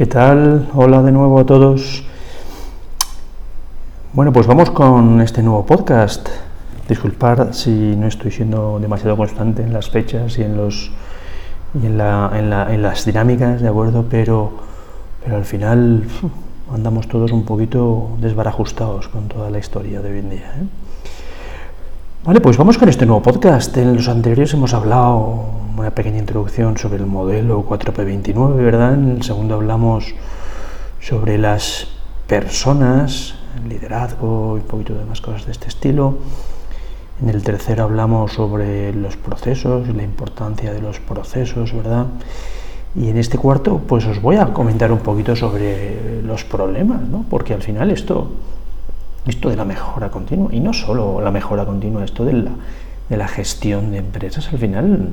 ¿Qué tal? Hola de nuevo a todos. Bueno, pues vamos con este nuevo podcast. Disculpar si no estoy siendo demasiado constante en las fechas y en los y en, las dinámicas, de acuerdo, pero, pero al final andamos todos un poquito desbarajustados con toda la historia de hoy en día. ¿eh? Vale, pues vamos con este nuevo podcast. En los anteriores hemos hablado una pequeña introducción sobre el modelo 4P29, ¿verdad? En el segundo hablamos sobre las personas, liderazgo y un poquito de más cosas de este estilo. En el tercero hablamos sobre los procesos y la importancia de los procesos, ¿verdad? Y en este cuarto, pues os voy a comentar un poquito sobre los problemas, ¿no? Porque al final esto esto de la mejora continua, y no solo la mejora continua, esto de la, de la gestión de empresas, al final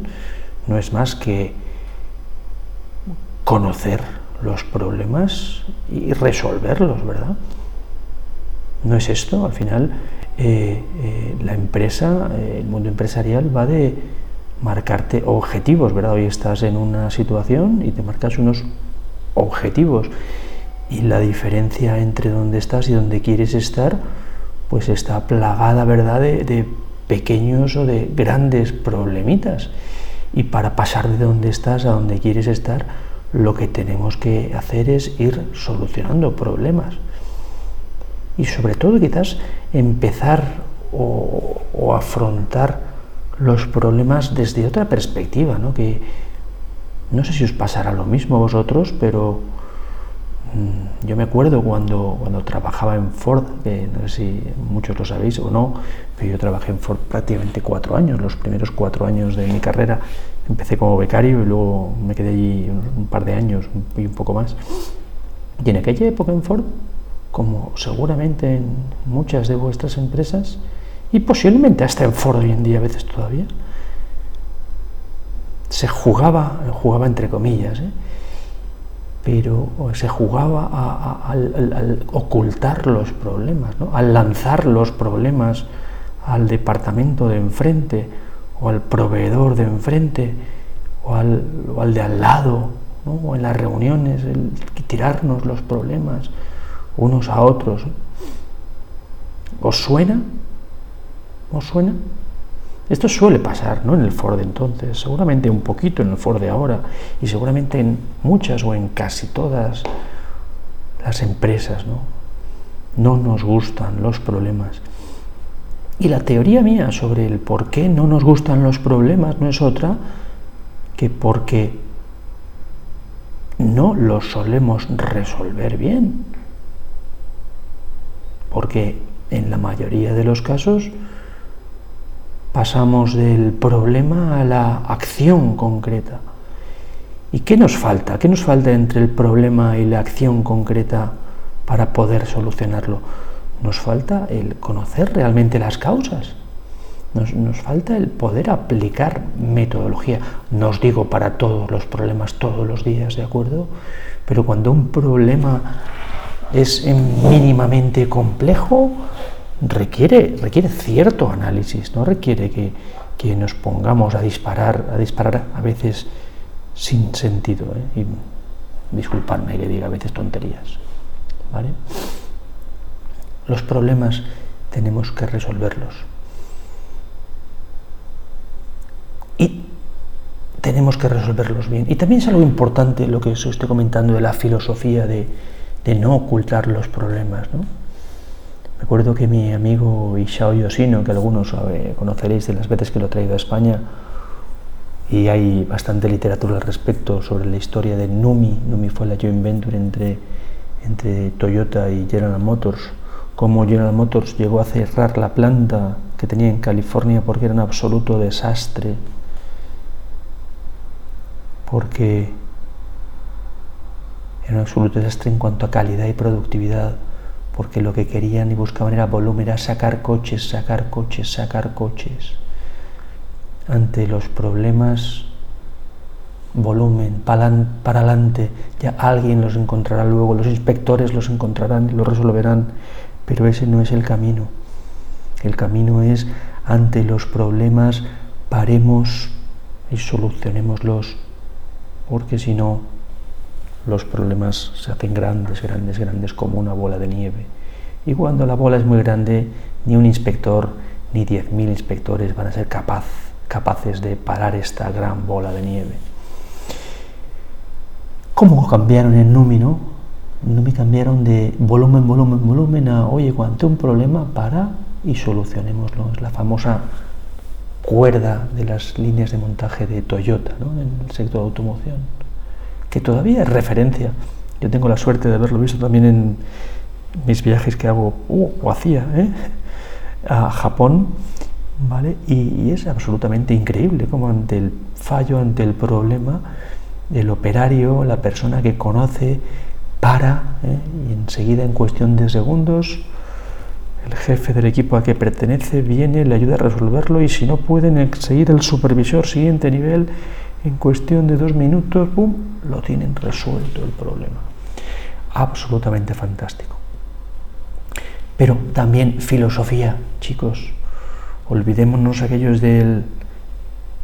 no es más que conocer los problemas y resolverlos, ¿verdad? No es esto, al final eh, eh, la empresa, eh, el mundo empresarial va de marcarte objetivos, ¿verdad? Hoy estás en una situación y te marcas unos objetivos y la diferencia entre donde estás y donde quieres estar, pues está plagada, ¿verdad?, de, pequeños o de grandes problemitas. Y para pasar de donde estás a donde quieres estar, lo que tenemos que hacer es ir solucionando problemas. Y sobre todo quizás empezar o, o afrontar los problemas desde otra perspectiva, ¿no? Que no sé si os pasará lo mismo a vosotros, pero yo me acuerdo cuando, cuando trabajaba en Ford, que no sé si muchos lo sabéis o no, pero yo trabajé en Ford prácticamente cuatro años, los primeros cuatro años de mi carrera. Empecé como becario y luego me quedé allí un, par de años y un poco más. Y en aquella época en Ford, como seguramente en muchas de vuestras empresas, y posiblemente hasta en Ford hoy en día a veces todavía, se jugaba, jugaba entre comillas, ¿eh? Pero se jugaba al, ocultar los problemas, al lanzar los problemas al departamento de enfrente o al proveedor de enfrente o al, de al lado, o en las reuniones, el, tirarnos los problemas unos a otros. ¿Os suena? ¿Os suena? Esto suele pasar ¿no? en el Ford de entonces, seguramente un poquito en el Ford de ahora y seguramente en muchas o en casi todas las empresas. No, no nos gustan los problemas. Y la teoría mía sobre el por qué no nos gustan los problemas no es otra que porque no los solemos resolver bien. Porque en la mayoría de los casos pasamos del problema a la acción concreta. ¿Y qué nos falta? ¿Qué nos falta entre el problema y la acción concreta para poder solucionarlo? Nos falta el conocer realmente las causas. Nos, falta el poder aplicar metodología. No os digo para todos los problemas todos los días, ¿de acuerdo? Pero cuando un problema es mínimamente complejo, requiere, requiere cierto análisis, no requiere que, que, nos pongamos a disparar, a disparar a veces sin sentido. ¿eh? Y disculpadme que diga a veces tonterías. Los problemas tenemos que resolverlos. Y tenemos que resolverlos bien. Y también es algo importante lo que os estoy comentando de la filosofía de, de no ocultar los problemas. ¿no? Recuerdo que mi amigo Ishao Yoshino, que algunos conoceréis de las veces que lo he traído a España, y hay bastante literatura al respecto sobre la historia de Numi. Numi fue la joint venture entre, entre Toyota y General Motors. Cómo General Motors llegó a cerrar la planta que tenía en California porque era un absoluto desastre. Porque era un absoluto desastre en cuanto a calidad y productividad porque lo que querían y buscaban era volumen, era sacar coches, sacar coches, sacar coches. Ante los problemas, volumen, para adelante, ya alguien los encontrará luego, los inspectores los encontrarán y los resolverán, pero ese no es el camino. El camino es, ante los problemas, paremos y solucionémoslos, porque si no, los problemas se hacen grandes, grandes, grandes como una bola de nieve. Y cuando la bola es muy grande, ni un inspector ni 10.000 inspectores van a ser capaz, capaces de parar esta gran bola de nieve. ¿Cómo cambiaron el número? No me cambiaron de volumen, volumen, volumen a, oye, cuando un problema, para y solucionémoslo. Es la famosa cuerda de las líneas de montaje de Toyota en el sector de automoción, que todavía es referencia. Yo tengo la suerte de haberlo visto también en mis viajes que hago, uh, o hacía, ¿eh? a Japón, ¿vale? Y, es absolutamente increíble como ante el fallo, ante el problema, el operario, la persona que conoce, para ¿eh? y enseguida en cuestión de segundos el jefe del equipo a que pertenece viene, le ayuda a resolverlo y si no pueden seguir el supervisor siguiente nivel, en cuestión de dos minutos, ¡pum!, lo tienen resuelto el problema. Absolutamente fantástico. Pero también filosofía, chicos. Olvidémonos aquellos del...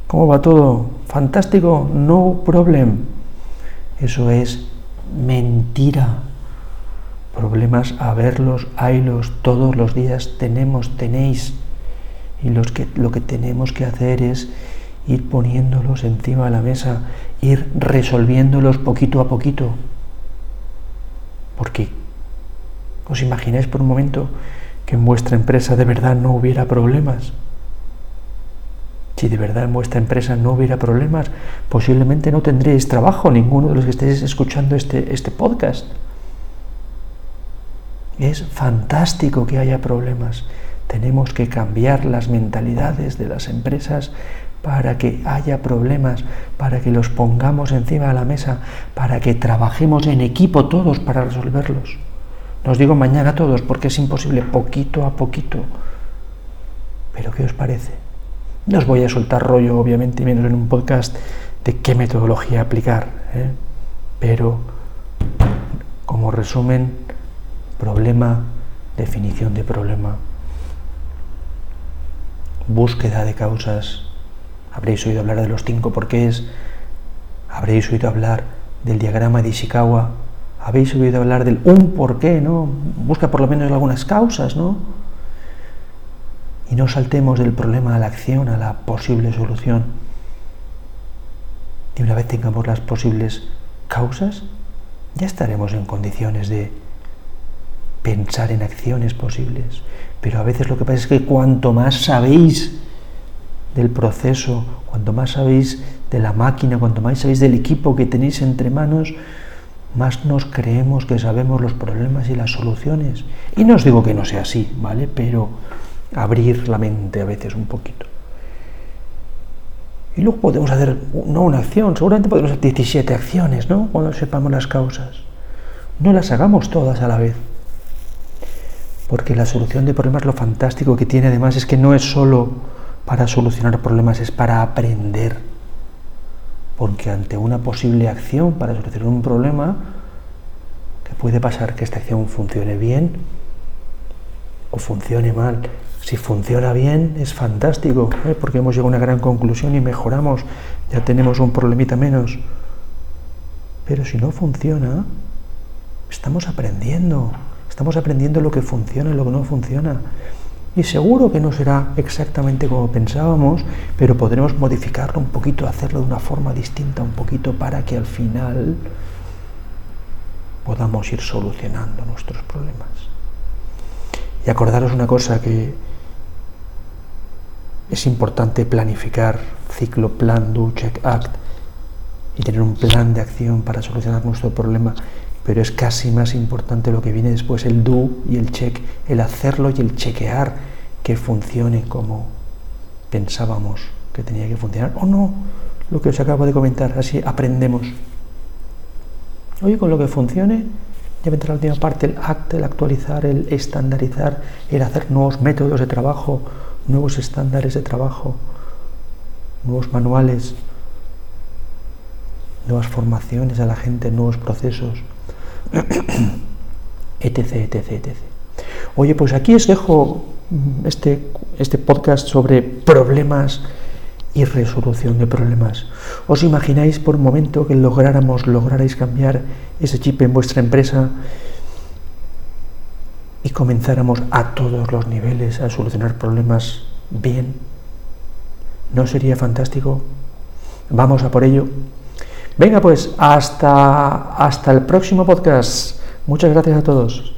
¿Cómo va todo? Fantástico, no problem. Eso es mentira problemas a verlos, haylos, todos los días tenemos, tenéis. Y los que, lo que tenemos que hacer es ir poniéndolos encima de la mesa, ir resolviéndolos poquito a poquito. Porque, ¿os imagináis por un momento que en vuestra empresa de verdad no hubiera problemas? Si de verdad en vuestra empresa no hubiera problemas, posiblemente no tendréis trabajo, ninguno de los que estéis escuchando este, este podcast. Es fantástico que haya problemas. Tenemos que cambiar las mentalidades de las empresas para que haya problemas, para que los pongamos encima de la mesa, para que trabajemos en equipo todos para resolverlos. No os digo mañana todos porque es imposible, poquito a poquito. Pero ¿qué os parece? No os voy a soltar rollo, obviamente, menos en un podcast de qué metodología aplicar, ¿eh? pero como resumen, Problema, definición de problema, búsqueda de causas. Habréis oído hablar de los cinco porqués, habréis oído hablar del diagrama de Ishikawa, habéis oído hablar del un porqué, ¿no? Busca por lo menos algunas causas, ¿no? Y no saltemos del problema a la acción, a la posible solución. Y una vez tengamos las posibles causas, ya estaremos en condiciones de pensar en acciones posibles. Pero a veces lo que pasa es que cuanto más sabéis del proceso, cuanto más sabéis de la máquina, cuanto más sabéis del equipo que tenéis entre manos, más nos creemos que sabemos los problemas y las soluciones. Y no os digo que no sea así, ¿vale? Pero abrir la mente a veces un poquito. Y luego podemos hacer, no una acción, seguramente podemos hacer 17 acciones, ¿no? Cuando sepamos las causas. No las hagamos todas a la vez porque la solución de problemas lo fantástico que tiene además es que no es solo para solucionar problemas, es para aprender. Porque ante una posible acción para solucionar un problema, que puede pasar que esta acción funcione bien o funcione mal. Si funciona bien es fantástico, ¿eh? porque hemos llegado a una gran conclusión y mejoramos, ya tenemos un problemita menos. Pero si no funciona, estamos aprendiendo. Estamos aprendiendo lo que funciona y lo que no funciona. Y seguro que no será exactamente como pensábamos, pero podremos modificarlo un poquito, hacerlo de una forma distinta un poquito para que al final podamos ir solucionando nuestros problemas. Y acordaros una cosa que es importante planificar ciclo, plan, do, check, act y tener un plan de acción para solucionar nuestro problema pero es casi más importante lo que viene después, el do y el check, el hacerlo y el chequear que funcione como pensábamos que tenía que funcionar o no, lo que os acabo de comentar, así aprendemos. Oye, con lo que funcione, ya vendrá la última parte, el act, el actualizar, el estandarizar, el hacer nuevos métodos de trabajo, nuevos estándares de trabajo, nuevos manuales, nuevas formaciones a la gente, nuevos procesos etc, etc, etc. Oye, pues aquí os dejo este, este podcast sobre problemas y resolución de problemas. ¿Os imagináis por un momento que lográramos, lograrais cambiar ese chip en vuestra empresa y comenzáramos a todos los niveles a solucionar problemas bien? ¿No sería fantástico? Vamos a por ello. Venga pues, hasta, hasta el próximo podcast. Muchas gracias a todos.